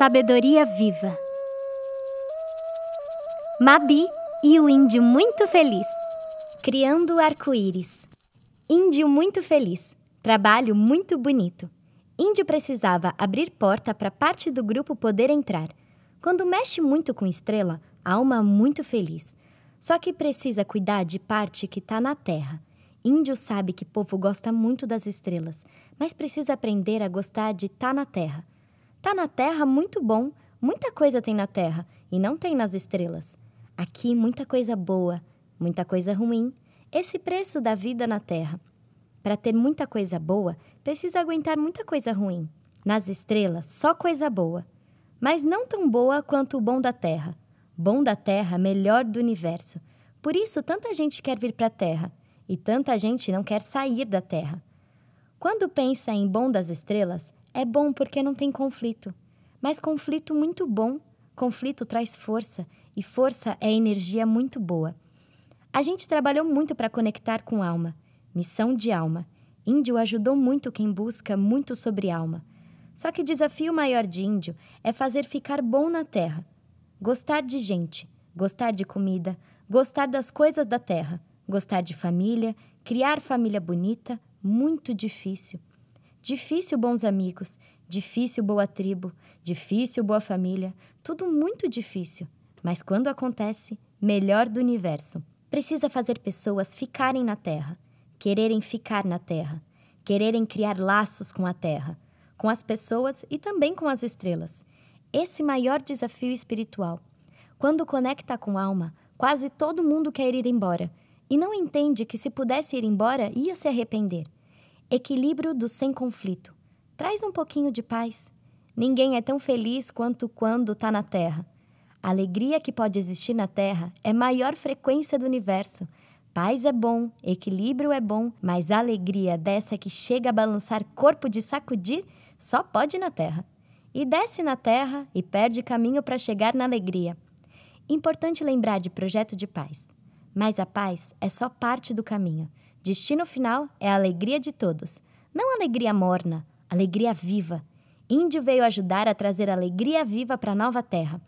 Sabedoria Viva Mabi e o índio muito feliz. Criando arco-íris. Índio muito feliz. Trabalho muito bonito. Índio precisava abrir porta para parte do grupo poder entrar. Quando mexe muito com estrela, alma muito feliz. Só que precisa cuidar de parte que está na terra. Índio sabe que povo gosta muito das estrelas, mas precisa aprender a gostar de tá na terra. Tá na terra muito bom, muita coisa tem na terra e não tem nas estrelas. Aqui muita coisa boa, muita coisa ruim. Esse preço da vida na terra. Para ter muita coisa boa, precisa aguentar muita coisa ruim. Nas estrelas, só coisa boa. Mas não tão boa quanto o bom da terra. Bom da terra, melhor do universo. Por isso, tanta gente quer vir para a terra e tanta gente não quer sair da terra. Quando pensa em bom das estrelas, é bom porque não tem conflito. Mas conflito muito bom. Conflito traz força e força é energia muito boa. A gente trabalhou muito para conectar com alma. Missão de alma. Índio ajudou muito quem busca muito sobre alma. Só que desafio maior de índio é fazer ficar bom na terra. Gostar de gente, gostar de comida, gostar das coisas da terra, gostar de família, criar família bonita, muito difícil. Difícil bons amigos, difícil boa tribo, difícil boa família, tudo muito difícil. Mas quando acontece, melhor do universo. Precisa fazer pessoas ficarem na terra, quererem ficar na terra, quererem criar laços com a terra, com as pessoas e também com as estrelas. Esse maior desafio espiritual. Quando conecta com alma, quase todo mundo quer ir embora e não entende que se pudesse ir embora ia se arrepender. Equilíbrio do sem conflito. Traz um pouquinho de paz. Ninguém é tão feliz quanto quando está na Terra. A alegria que pode existir na Terra é maior frequência do universo. Paz é bom, equilíbrio é bom, mas a alegria dessa que chega a balançar corpo de sacudir só pode na Terra. E desce na Terra e perde caminho para chegar na alegria. Importante lembrar de projeto de paz. Mas a paz é só parte do caminho. Destino final é a alegria de todos. Não alegria morna, alegria viva. Índio veio ajudar a trazer alegria viva para a nova terra.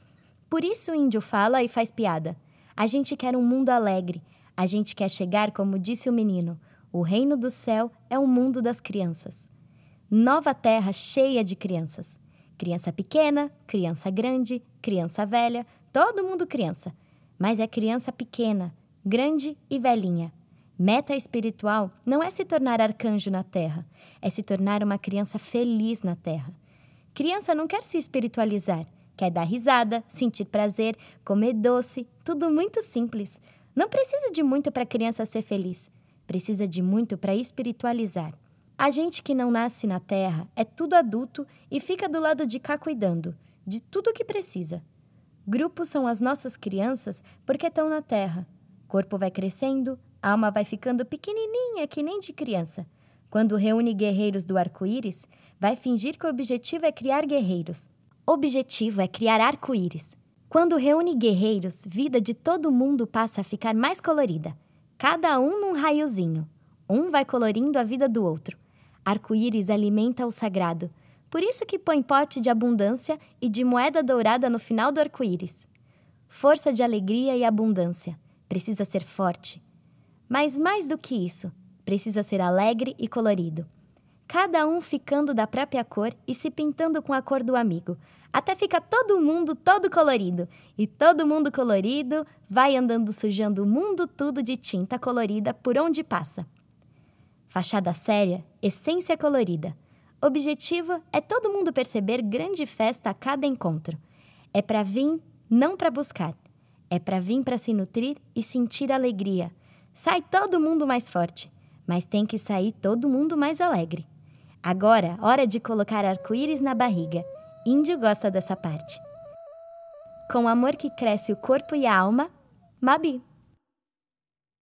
Por isso o índio fala e faz piada. A gente quer um mundo alegre. A gente quer chegar, como disse o menino, o reino do céu é o mundo das crianças. Nova terra cheia de crianças. Criança pequena, criança grande, criança velha, todo mundo criança. Mas é criança pequena, grande e velhinha. Meta espiritual não é se tornar arcanjo na terra, é se tornar uma criança feliz na terra. Criança não quer se espiritualizar, Quer dar risada, sentir prazer, comer doce, tudo muito simples. Não precisa de muito para a criança ser feliz. Precisa de muito para espiritualizar. A gente que não nasce na Terra é tudo adulto e fica do lado de cá cuidando de tudo que precisa. Grupos são as nossas crianças porque estão na Terra. Corpo vai crescendo, alma vai ficando pequenininha que nem de criança. Quando reúne guerreiros do arco-íris, vai fingir que o objetivo é criar guerreiros, Objetivo é criar arco-íris. Quando reúne guerreiros, vida de todo mundo passa a ficar mais colorida. Cada um num raiozinho. Um vai colorindo a vida do outro. Arco-íris alimenta o sagrado. Por isso que põe pote de abundância e de moeda dourada no final do arco-íris. Força de alegria e abundância. Precisa ser forte. Mas mais do que isso, precisa ser alegre e colorido cada um ficando da própria cor e se pintando com a cor do amigo, até fica todo mundo todo colorido. E todo mundo colorido vai andando sujando o mundo tudo de tinta colorida por onde passa. Fachada séria, essência colorida. Objetivo é todo mundo perceber grande festa a cada encontro. É para vir, não para buscar. É para vir para se nutrir e sentir alegria. Sai todo mundo mais forte, mas tem que sair todo mundo mais alegre. Agora, hora de colocar arco-íris na barriga. Índio gosta dessa parte. Com amor que cresce o corpo e a alma, Mabi.